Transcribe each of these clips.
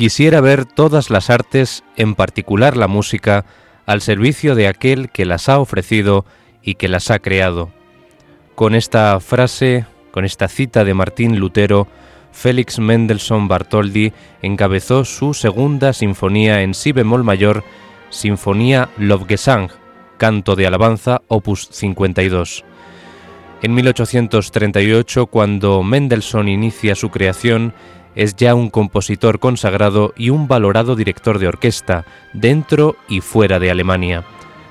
Quisiera ver todas las artes, en particular la música, al servicio de aquel que las ha ofrecido y que las ha creado. Con esta frase, con esta cita de Martín Lutero, Félix Mendelssohn Bartholdy encabezó su segunda sinfonía en si bemol mayor, Sinfonía Lobgesang, canto de alabanza, opus 52. En 1838, cuando Mendelssohn inicia su creación, es ya un compositor consagrado y un valorado director de orquesta, dentro y fuera de Alemania.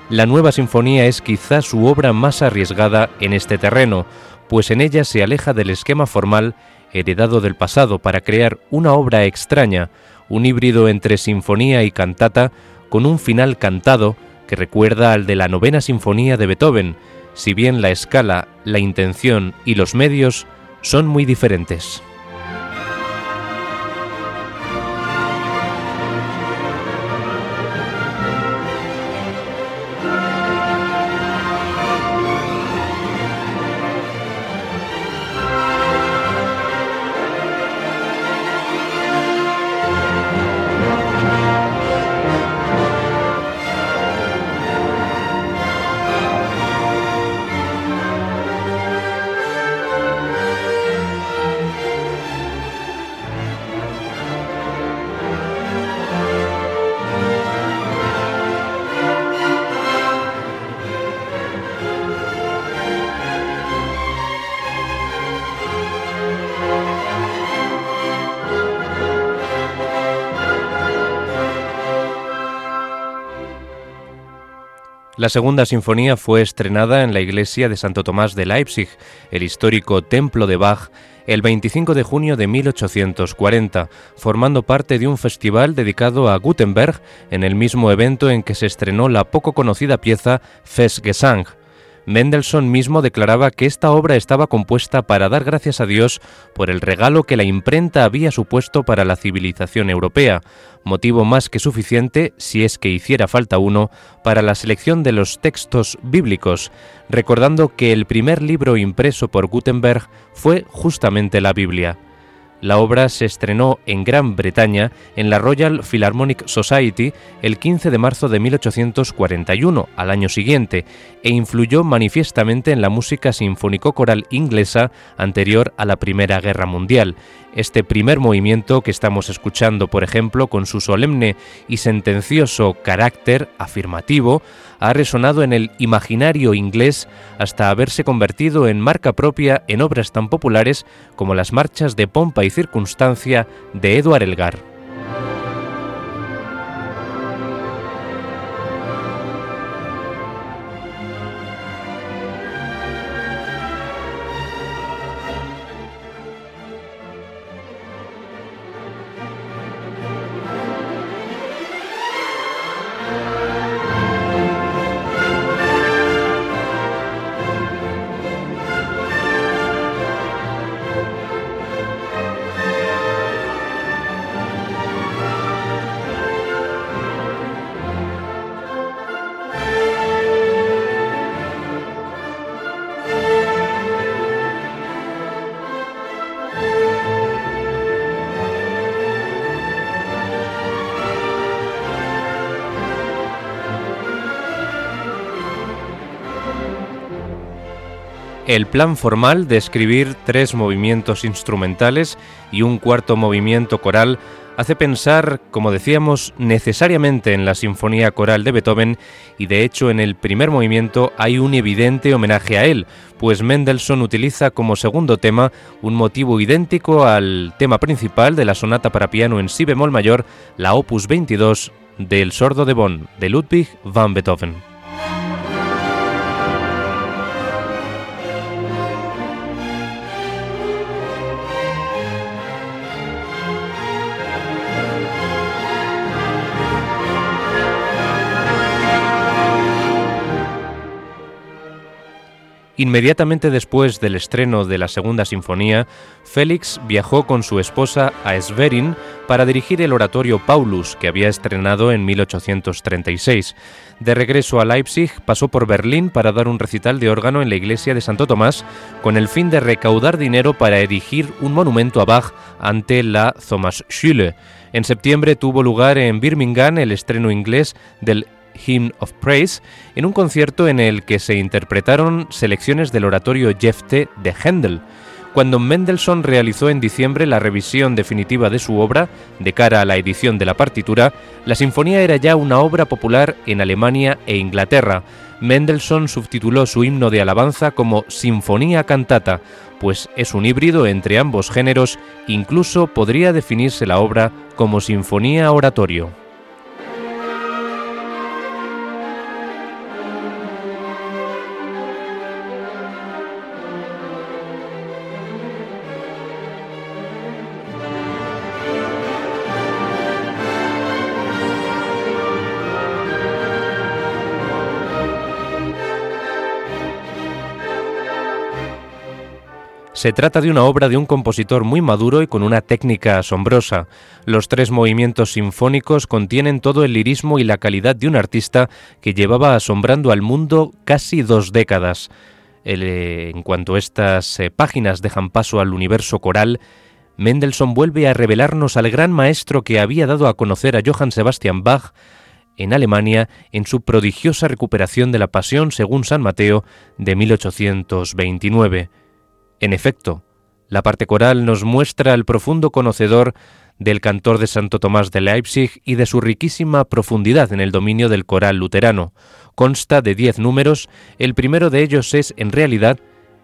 La nueva sinfonía es quizá su obra más arriesgada en este terreno, pues en ella se aleja del esquema formal heredado del pasado para crear una obra extraña, un híbrido entre sinfonía y cantata, con un final cantado que recuerda al de la novena sinfonía de Beethoven, si bien la escala, la intención y los medios son muy diferentes. La segunda sinfonía fue estrenada en la iglesia de Santo Tomás de Leipzig, el histórico templo de Bach, el 25 de junio de 1840, formando parte de un festival dedicado a Gutenberg en el mismo evento en que se estrenó la poco conocida pieza Festgesang, Mendelssohn mismo declaraba que esta obra estaba compuesta para dar gracias a Dios por el regalo que la imprenta había supuesto para la civilización europea, motivo más que suficiente, si es que hiciera falta uno, para la selección de los textos bíblicos, recordando que el primer libro impreso por Gutenberg fue justamente la Biblia. La obra se estrenó en Gran Bretaña en la Royal Philharmonic Society el 15 de marzo de 1841, al año siguiente, e influyó manifiestamente en la música sinfónico-coral inglesa anterior a la Primera Guerra Mundial. Este primer movimiento que estamos escuchando, por ejemplo, con su solemne y sentencioso carácter afirmativo, ha resonado en el imaginario inglés hasta haberse convertido en marca propia en obras tan populares como las marchas de pompa y circunstancia de Edward Elgar. El plan formal de escribir tres movimientos instrumentales y un cuarto movimiento coral hace pensar, como decíamos, necesariamente en la Sinfonía Coral de Beethoven y de hecho en el primer movimiento hay un evidente homenaje a él, pues Mendelssohn utiliza como segundo tema un motivo idéntico al tema principal de la sonata para piano en si bemol mayor, la opus 22 del Sordo de Bonn de Ludwig van Beethoven. Inmediatamente después del estreno de la Segunda Sinfonía, Félix viajó con su esposa a Schwerin para dirigir el oratorio Paulus, que había estrenado en 1836. De regreso a Leipzig, pasó por Berlín para dar un recital de órgano en la iglesia de Santo Tomás, con el fin de recaudar dinero para erigir un monumento a Bach ante la Thomasschule. En septiembre tuvo lugar en Birmingham el estreno inglés del Hymn of Praise, en un concierto en el que se interpretaron selecciones del oratorio Jefte de Händel. Cuando Mendelssohn realizó en diciembre la revisión definitiva de su obra, de cara a la edición de la partitura, la sinfonía era ya una obra popular en Alemania e Inglaterra. Mendelssohn subtituló su himno de alabanza como Sinfonía Cantata, pues es un híbrido entre ambos géneros, incluso podría definirse la obra como Sinfonía Oratorio. Se trata de una obra de un compositor muy maduro y con una técnica asombrosa. Los tres movimientos sinfónicos contienen todo el lirismo y la calidad de un artista que llevaba asombrando al mundo casi dos décadas. Eh, en cuanto estas eh, páginas dejan paso al universo coral, Mendelssohn vuelve a revelarnos al gran maestro que había dado a conocer a Johann Sebastian Bach en Alemania en su prodigiosa recuperación de la Pasión según San Mateo de 1829. En efecto, la parte coral nos muestra al profundo conocedor del cantor de Santo Tomás de Leipzig y de su riquísima profundidad en el dominio del coral luterano. Consta de diez números, el primero de ellos es, en realidad,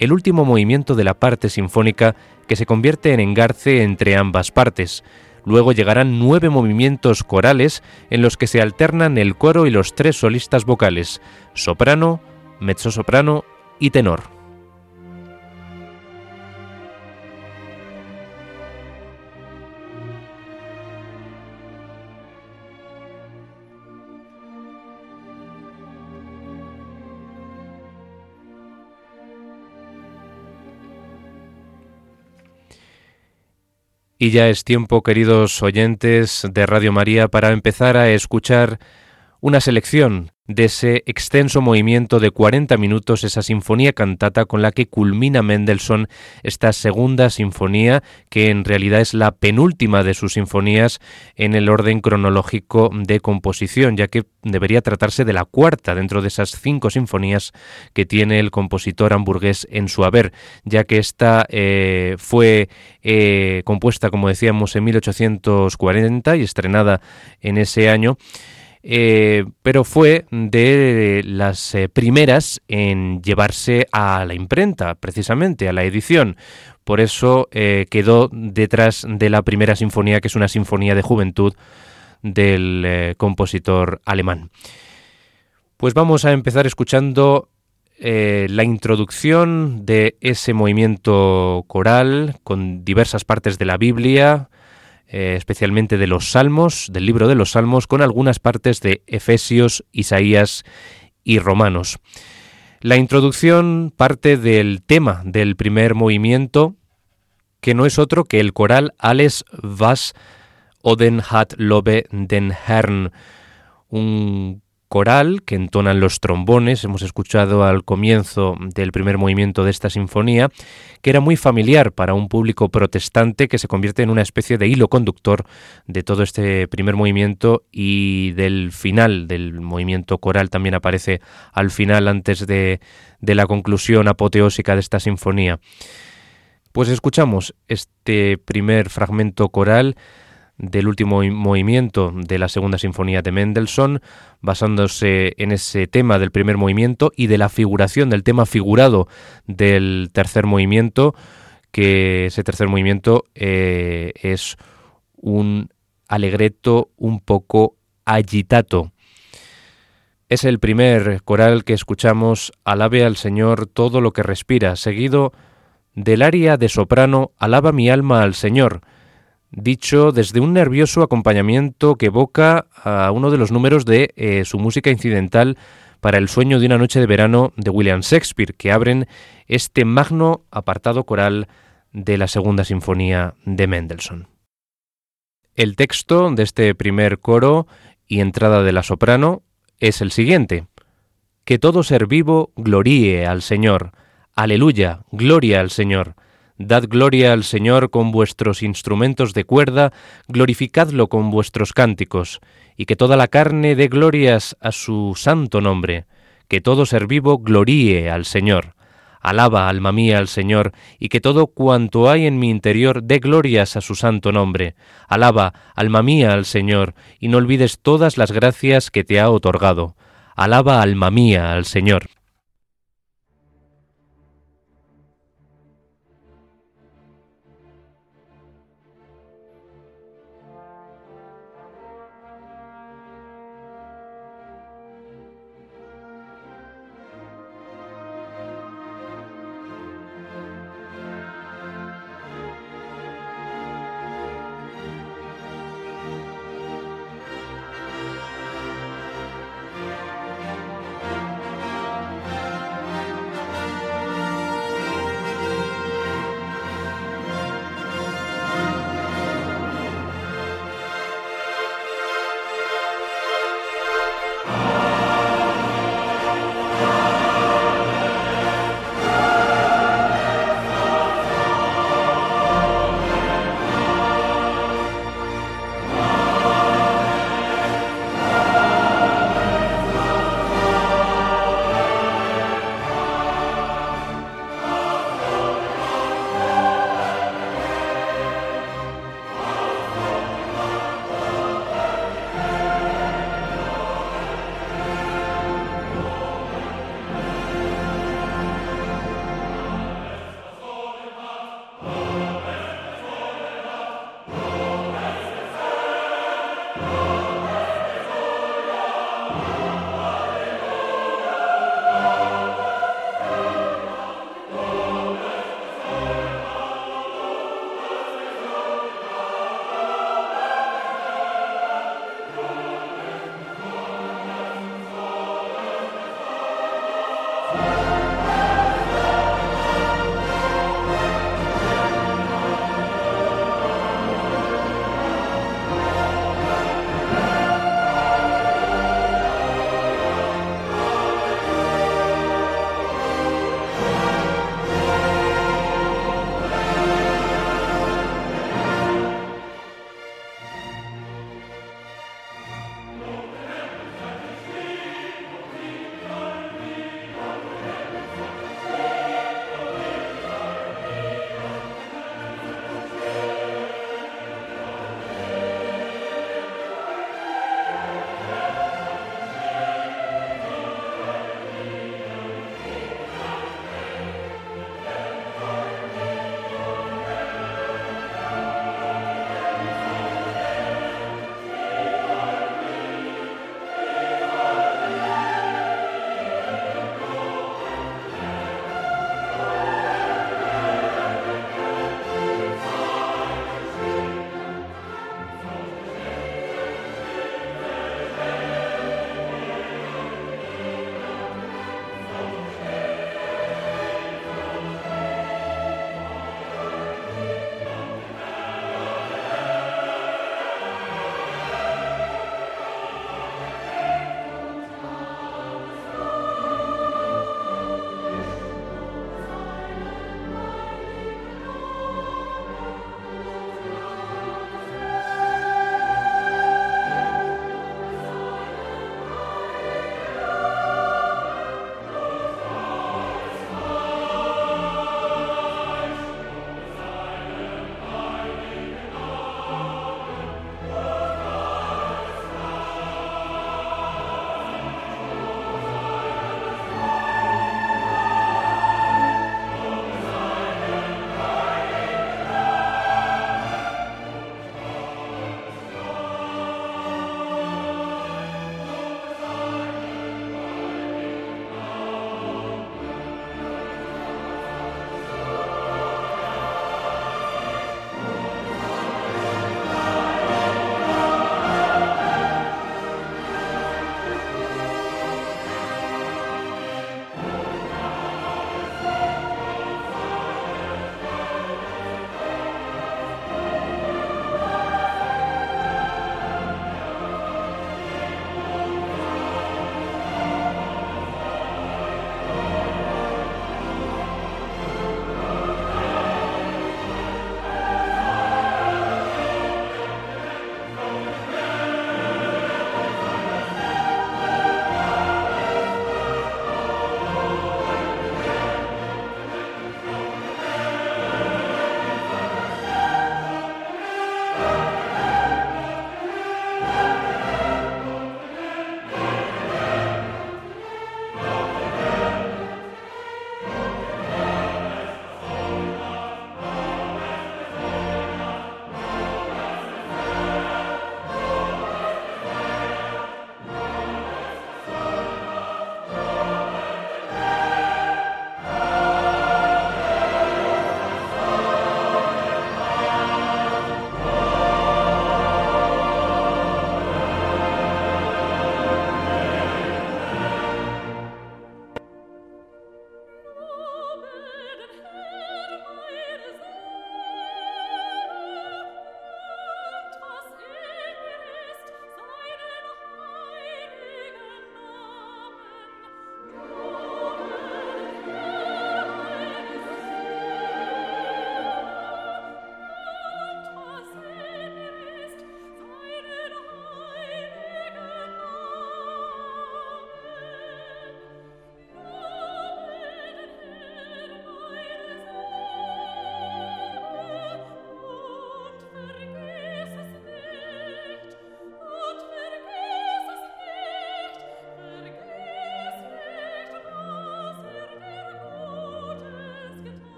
el último movimiento de la parte sinfónica que se convierte en engarce entre ambas partes. Luego llegarán nueve movimientos corales en los que se alternan el coro y los tres solistas vocales, soprano, mezzosoprano y tenor. Y ya es tiempo, queridos oyentes de Radio María, para empezar a escuchar una selección de ese extenso movimiento de 40 minutos, esa sinfonía cantata con la que culmina Mendelssohn esta segunda sinfonía, que en realidad es la penúltima de sus sinfonías en el orden cronológico de composición, ya que debería tratarse de la cuarta dentro de esas cinco sinfonías que tiene el compositor hamburgués en su haber, ya que esta eh, fue eh, compuesta, como decíamos, en 1840 y estrenada en ese año. Eh, pero fue de las eh, primeras en llevarse a la imprenta, precisamente, a la edición. Por eso eh, quedó detrás de la primera sinfonía, que es una sinfonía de juventud del compositor alemán. Pues vamos a empezar escuchando la introducción de ese movimiento coral con diversas partes de la Biblia, eh, especialmente de los Salmos, del libro de los Salmos, con algunas partes de Efesios, Isaías y Romanos. La introducción parte del tema del primer movimiento, que no es otro que el coral Alles was Oden hat Lobe den Herrn, un coral que entonan los trombones, hemos escuchado al comienzo del primer movimiento de esta sinfonía, que era muy familiar para un público protestante que se convierte en una especie de hilo conductor de todo este primer movimiento y del final del movimiento coral también aparece al final antes de, de la conclusión apoteósica de esta sinfonía. Pues escuchamos este primer fragmento coral del último movimiento de la segunda sinfonía de Mendelssohn, basándose en ese tema del primer movimiento y de la figuración del tema figurado del tercer movimiento, que ese tercer movimiento eh, es un alegreto un poco agitato. Es el primer coral que escuchamos, Alabe al Señor todo lo que respira, seguido del aria de soprano Alaba mi alma al Señor, dicho desde un nervioso acompañamiento que evoca a uno de los números de eh, su música incidental para el sueño de una noche de verano de William Shakespeare, que abren este magno apartado coral de la segunda sinfonía de Mendelssohn. El texto de este primer coro y entrada de la soprano es el siguiente. Que todo ser vivo gloríe al Señor. Aleluya, gloria al Señor. Dad gloria al Señor con vuestros instrumentos de cuerda, glorificadlo con vuestros cánticos, y que toda la carne dé glorias a su santo nombre, que todo ser vivo gloríe al Señor. Alaba, alma mía, al Señor, y que todo cuanto hay en mi interior dé glorias a su santo nombre. Alaba, alma mía, al Señor, y no olvides todas las gracias que te ha otorgado. Alaba, alma mía, al Señor.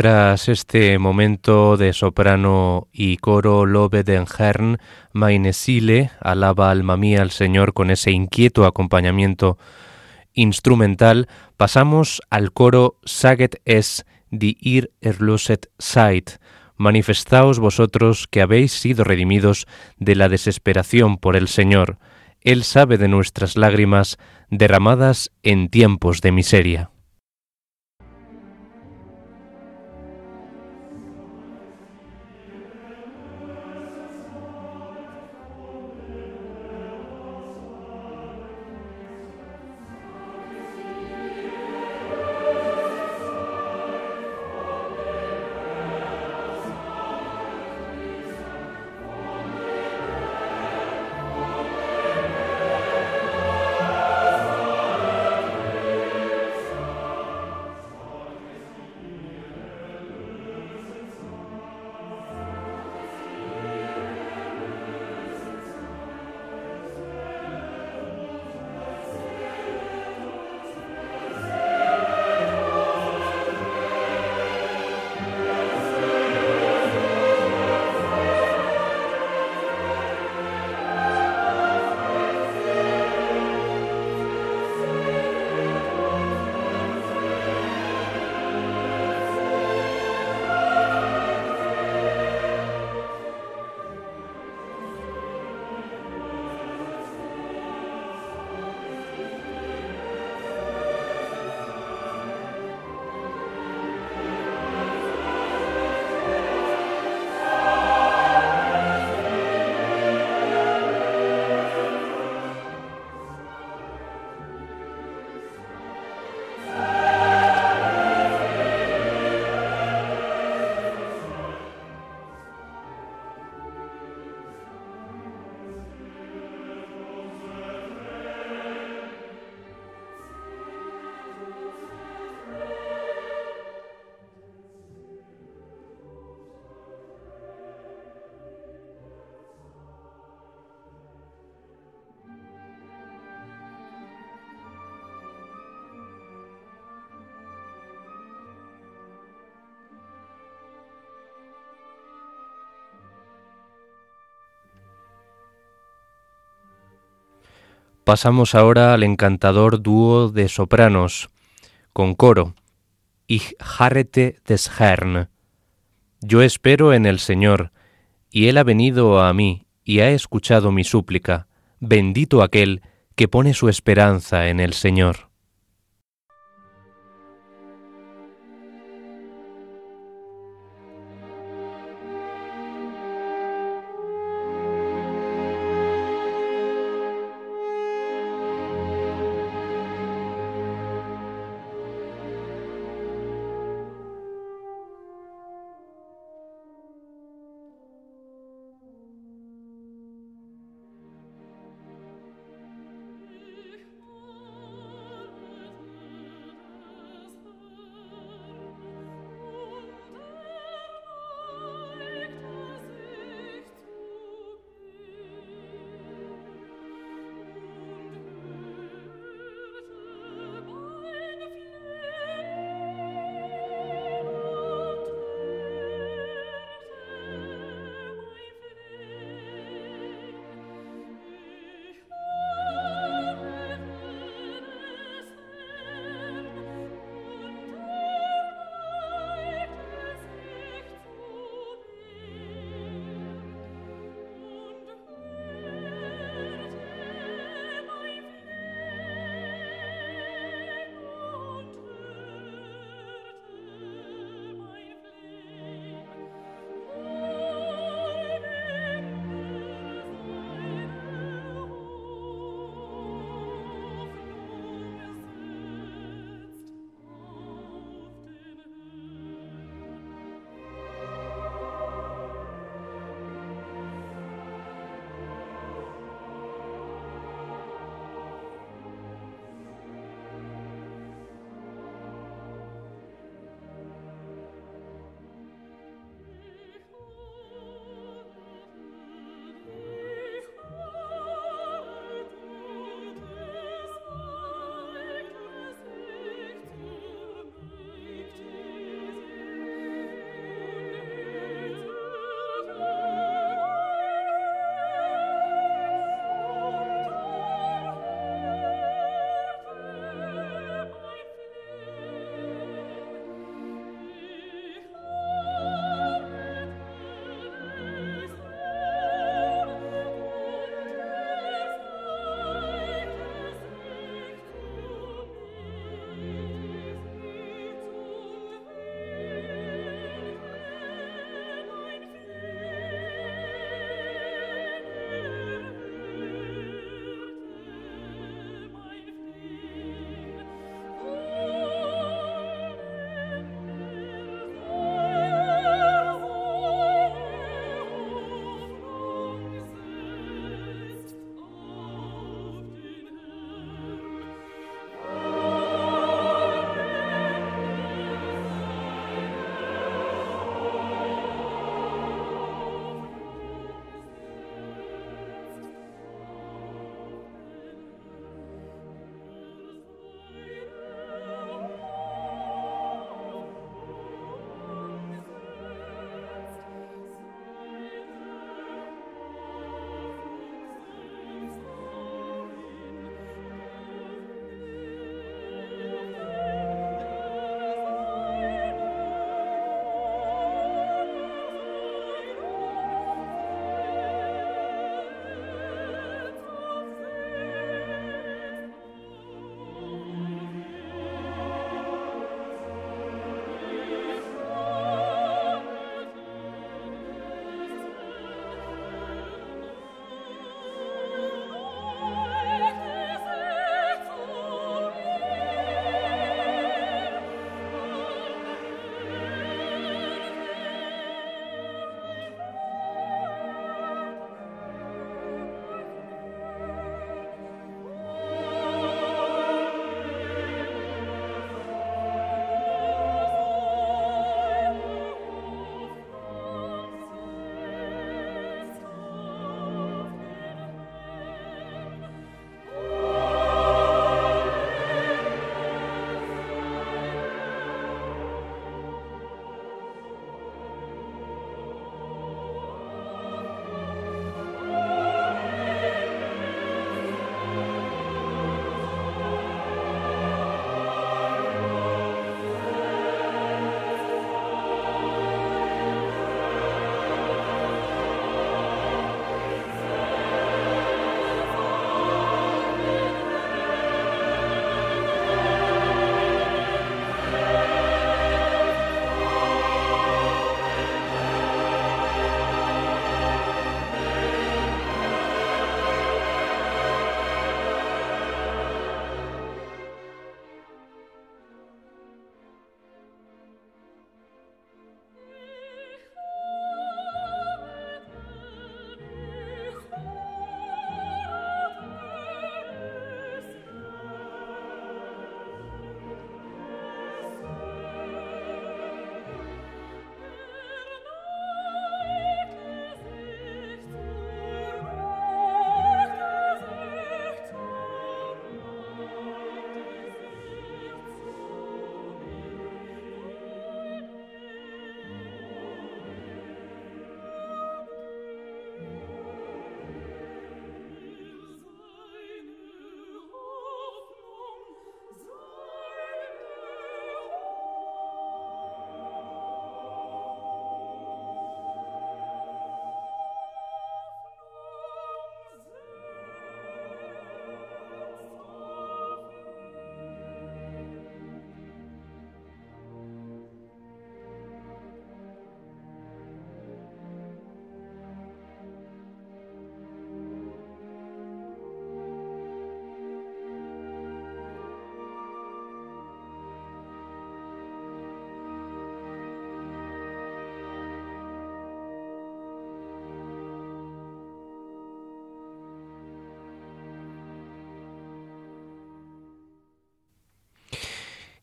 Tras este momento de soprano y coro Lobe den Herrn, Meine Seele alaba alma mía al Señor con ese inquieto acompañamiento instrumental, pasamos al coro Saget es die ihr erlöset seid, manifestaos vosotros que habéis sido redimidos de la desesperación por el Señor. Él sabe de nuestras lágrimas derramadas en tiempos de miseria. Pasamos ahora al encantador dúo de sopranos, con coro, Ich harrete des Herrn. Yo espero en el Señor, y Él ha venido a mí y ha escuchado mi súplica. Bendito aquel que pone su esperanza en el Señor.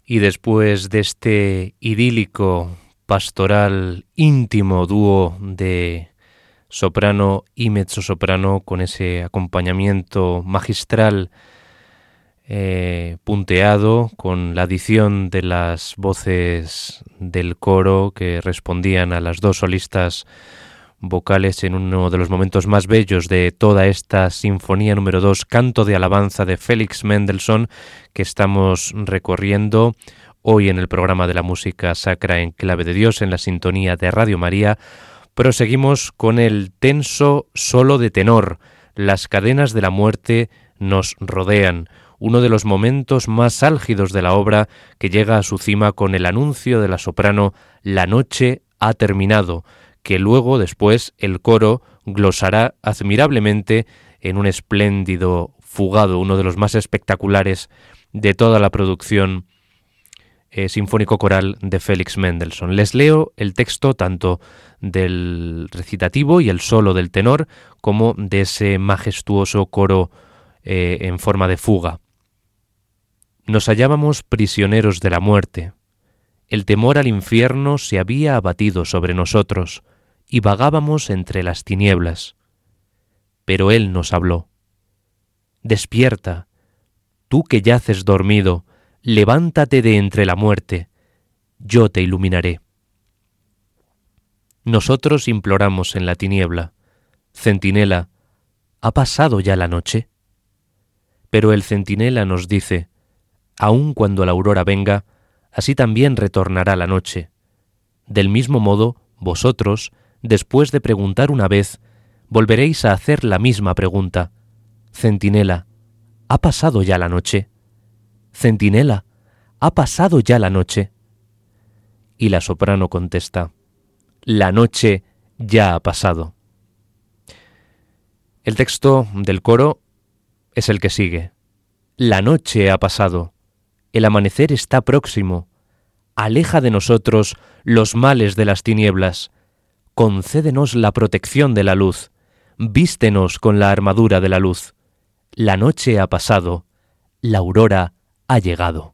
Y después de este idílico, pastoral, íntimo dúo de soprano y mezzosoprano con ese acompañamiento magistral eh, punteado con la adición de las voces del coro que respondían a las dos solistas vocales en uno de los momentos más bellos de toda esta Sinfonía número 2, Canto de Alabanza de Félix Mendelssohn, que estamos recorriendo hoy en el programa de la música sacra en clave de Dios en la sintonía de Radio María. Proseguimos con el tenso solo de tenor. Las cadenas de la muerte nos rodean uno de los momentos más álgidos de la obra que llega a su cima con el anuncio de la soprano La noche ha terminado, que luego después el coro glosará admirablemente en un espléndido fugado, uno de los más espectaculares de toda la producción eh, sinfónico coral de Félix Mendelssohn. Les leo el texto tanto del recitativo y el solo del tenor como de ese majestuoso coro eh, en forma de fuga. Nos hallábamos prisioneros de la muerte. El temor al infierno se había abatido sobre nosotros y vagábamos entre las tinieblas. Pero Él nos habló. Despierta, tú que yaces dormido, levántate de entre la muerte, yo te iluminaré. Nosotros imploramos en la tiniebla, Centinela, ¿ha pasado ya la noche? Pero el centinela nos dice, aun cuando la aurora venga, así también retornará la noche. Del mismo modo, vosotros, después de preguntar una vez, volveréis a hacer la misma pregunta. Centinela, ¿ha pasado ya la noche? Centinela, ¿ha pasado ya la noche? Y la soprano contesta, La noche ya ha pasado. El texto del coro es el que sigue. La noche ha pasado, el amanecer está próximo, aleja de nosotros los males de las tinieblas, concédenos la protección de la luz, vístenos con la armadura de la luz. La noche ha pasado, la aurora ha llegado.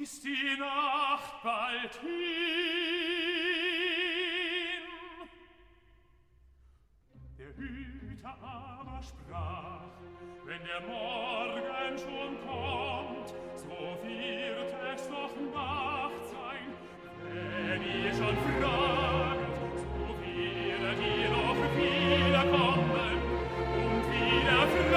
Ist die Nacht bald hin. Der Hüter aber sprach, wenn der Morgen schon kommt, so wird es noch Nacht sein, wenn ihr schon fragt, so wird ihr noch wiederkommen und wieder fragen.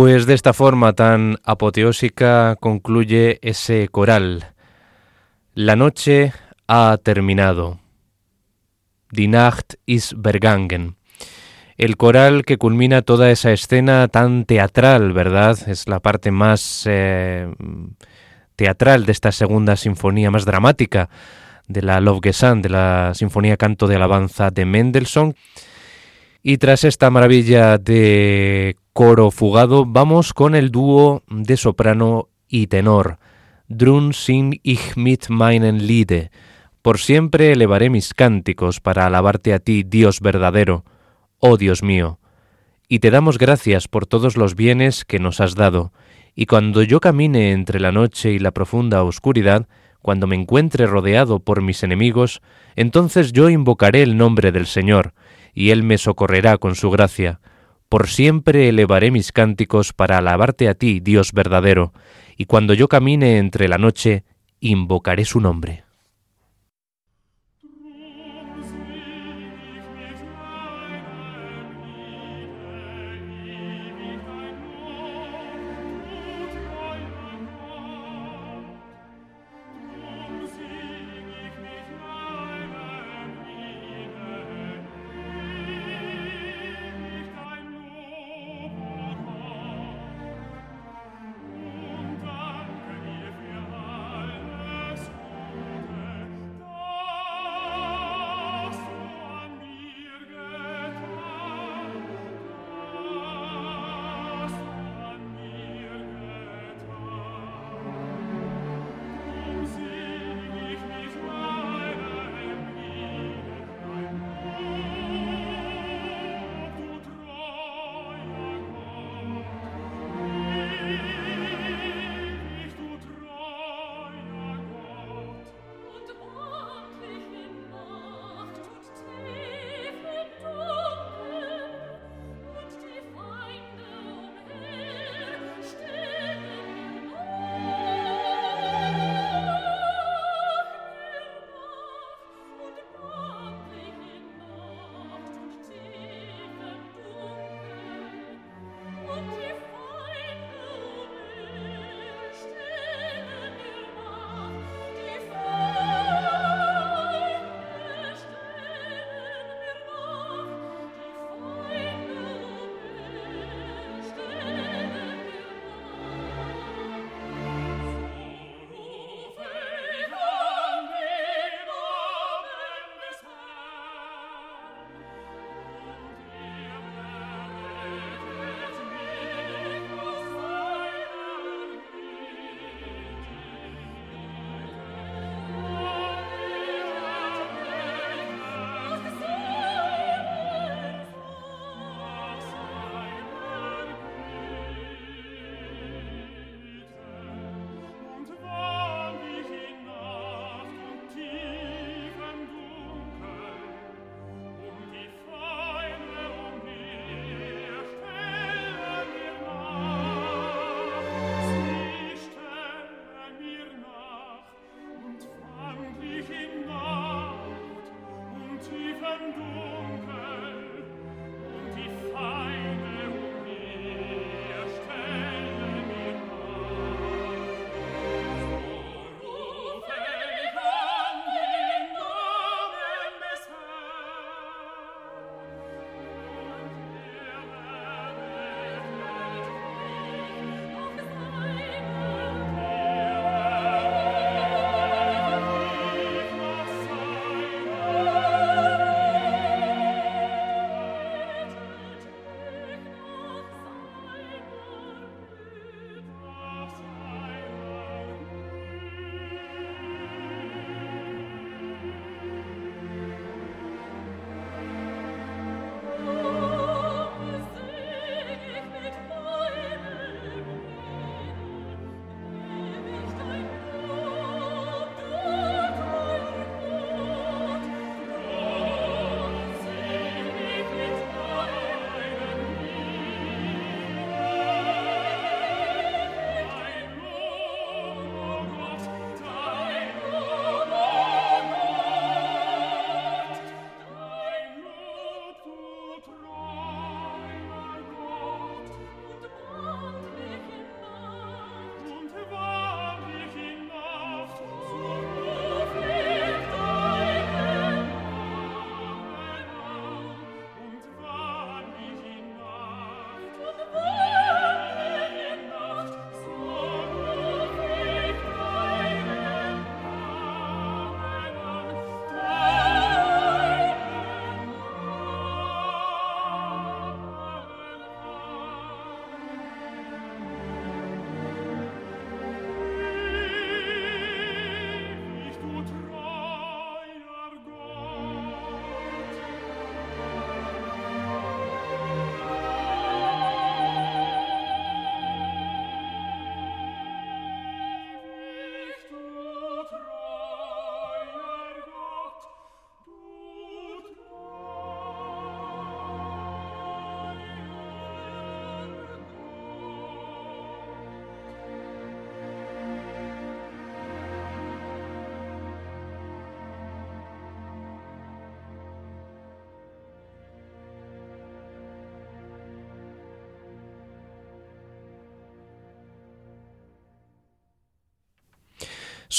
Pues de esta forma tan apoteósica concluye ese coral. La noche ha terminado. Die Nacht ist vergangen. El coral que culmina toda esa escena tan teatral, ¿verdad? Es la parte más eh, teatral de esta segunda sinfonía, más dramática de la Love de la Sinfonía Canto de Alabanza de Mendelssohn. Y tras esta maravilla de coro fugado, vamos con el dúo de soprano y tenor. Drun sing ich mit meinen Liede. Por siempre elevaré mis cánticos para alabarte a ti, Dios verdadero, oh Dios mío. Y te damos gracias por todos los bienes que nos has dado. Y cuando yo camine entre la noche y la profunda oscuridad, cuando me encuentre rodeado por mis enemigos, entonces yo invocaré el nombre del Señor, y Él me socorrerá con su gracia. Por siempre elevaré mis cánticos para alabarte a ti, Dios verdadero, y cuando yo camine entre la noche, invocaré su nombre.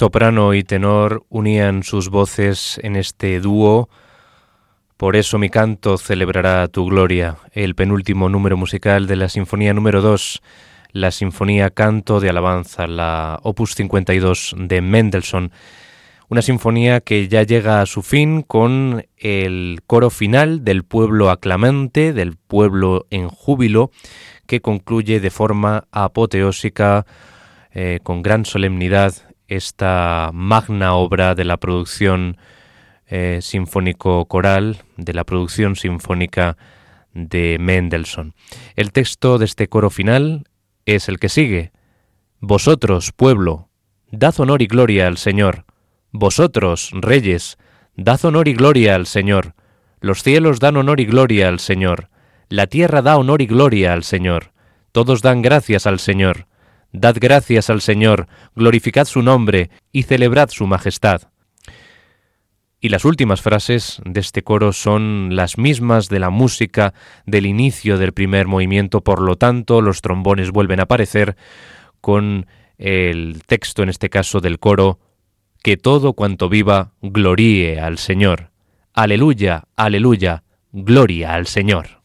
Soprano y tenor unían sus voces en este dúo. Por eso mi canto celebrará tu gloria, el penúltimo número musical de la Sinfonía número 2, la Sinfonía Canto de Alabanza, la Opus 52 de Mendelssohn. Una sinfonía que ya llega a su fin con el coro final del pueblo aclamante, del pueblo en júbilo, que concluye de forma apoteósica, eh, con gran solemnidad, esta magna obra de la producción eh, sinfónico-coral, de la producción sinfónica de Mendelssohn. El texto de este coro final es el que sigue. Vosotros, pueblo, dad honor y gloria al Señor. Vosotros, reyes, dad honor y gloria al Señor. Los cielos dan honor y gloria al Señor. La tierra da honor y gloria al Señor. Todos dan gracias al Señor. Dad gracias al Señor, glorificad su nombre y celebrad su majestad. Y las últimas frases de este coro son las mismas de la música del inicio del primer movimiento, por lo tanto los trombones vuelven a aparecer con el texto en este caso del coro, que todo cuanto viva gloríe al Señor. Aleluya, aleluya, gloria al Señor.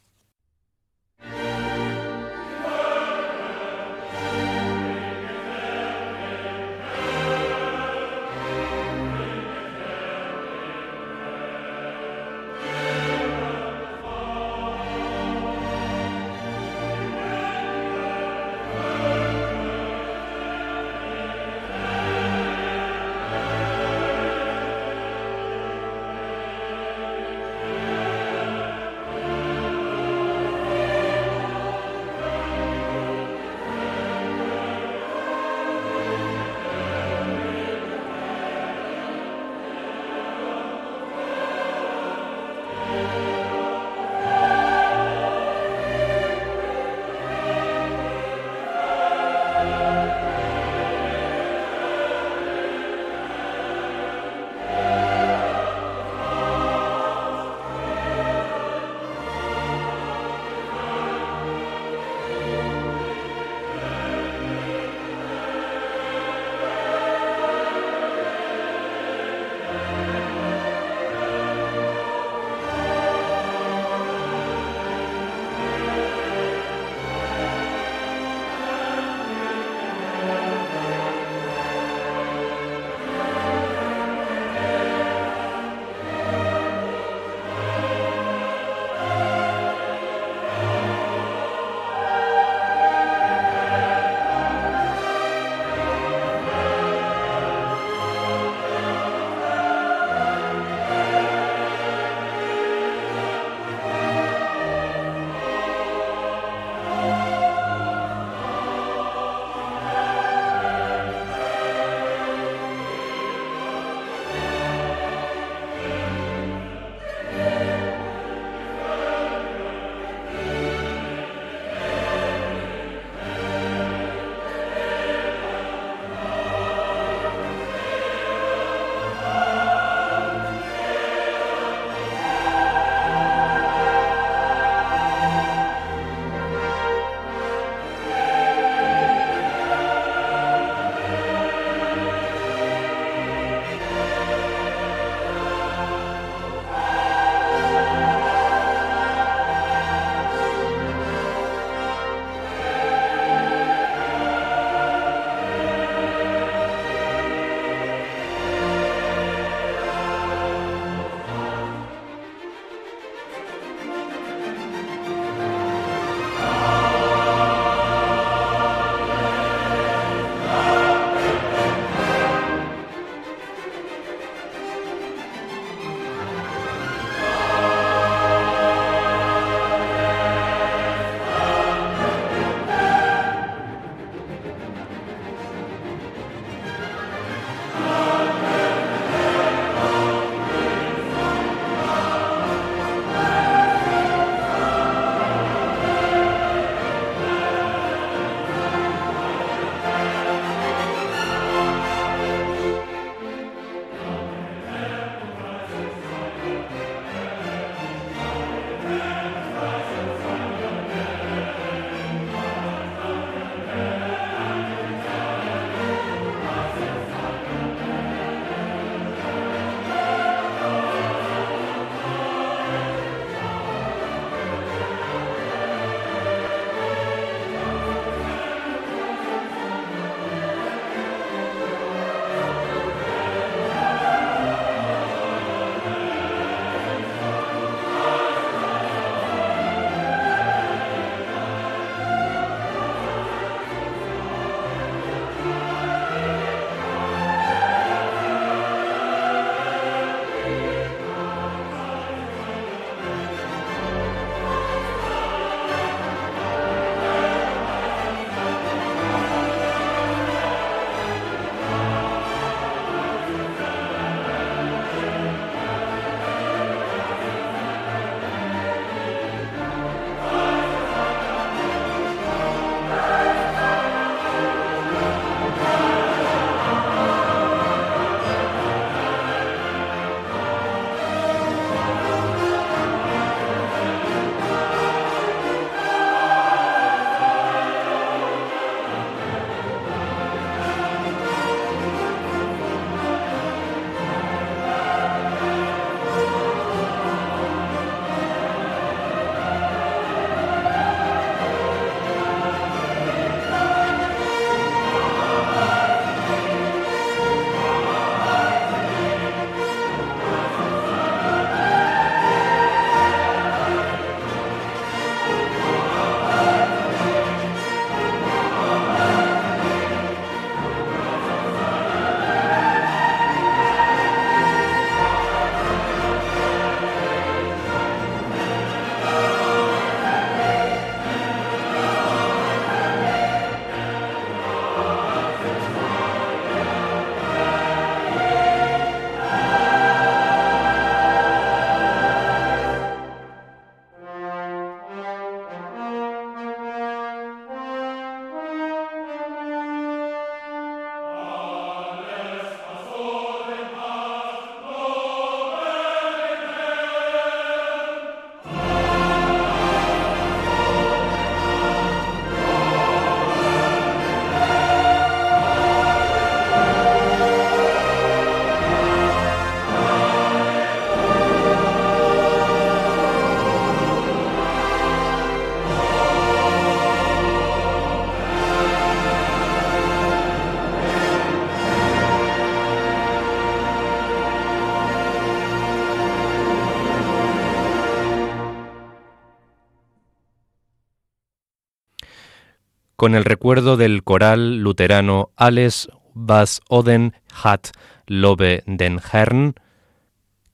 Con el recuerdo del coral luterano Alles was Oden hat Lobe den Herrn,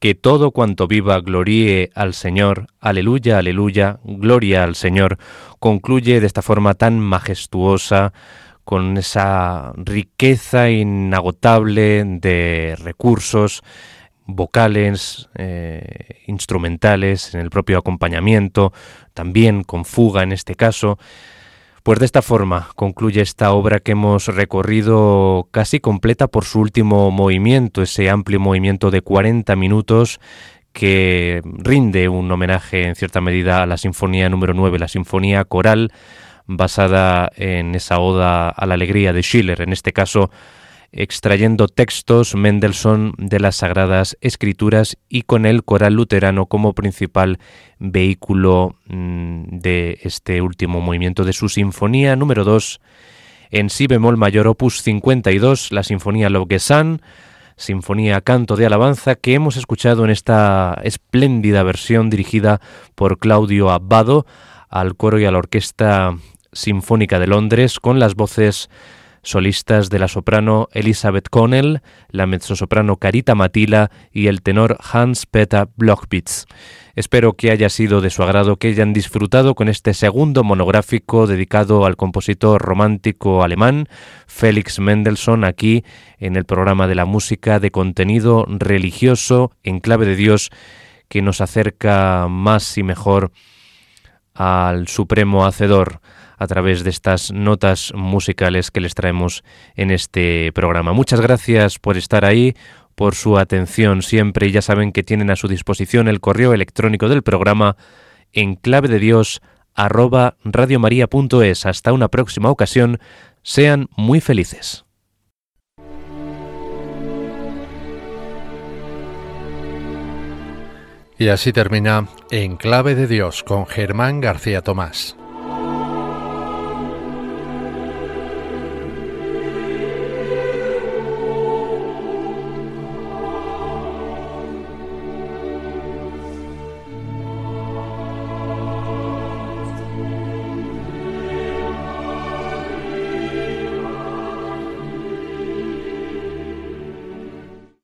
que todo cuanto viva gloríe al Señor, aleluya, aleluya, gloria al Señor, concluye de esta forma tan majestuosa, con esa riqueza inagotable de recursos vocales, eh, instrumentales, en el propio acompañamiento, también con fuga en este caso. Pues de esta forma concluye esta obra que hemos recorrido casi completa por su último movimiento, ese amplio movimiento de 40 minutos que rinde un homenaje en cierta medida a la Sinfonía número 9, la Sinfonía Coral, basada en esa oda a la alegría de Schiller, en este caso extrayendo textos Mendelssohn de las Sagradas Escrituras y con el coral luterano como principal vehículo mm, de este último movimiento de su Sinfonía número 2 en si bemol mayor opus 52, la Sinfonía Laugesan, Sinfonía Canto de Alabanza que hemos escuchado en esta espléndida versión dirigida por Claudio Abbado al coro y a la Orquesta Sinfónica de Londres con las voces solistas de la soprano Elizabeth Connell, la mezzosoprano Carita Matila y el tenor Hans-Peter Blochbitz. Espero que haya sido de su agrado, que hayan disfrutado con este segundo monográfico dedicado al compositor romántico alemán Felix Mendelssohn aquí en el programa de la música de contenido religioso en clave de Dios que nos acerca más y mejor al Supremo Hacedor a través de estas notas musicales que les traemos en este programa. Muchas gracias por estar ahí, por su atención siempre ya saben que tienen a su disposición el correo electrónico del programa en clave de Dios radiomaria.es. Hasta una próxima ocasión, sean muy felices. Y así termina En Clave de Dios con Germán García Tomás.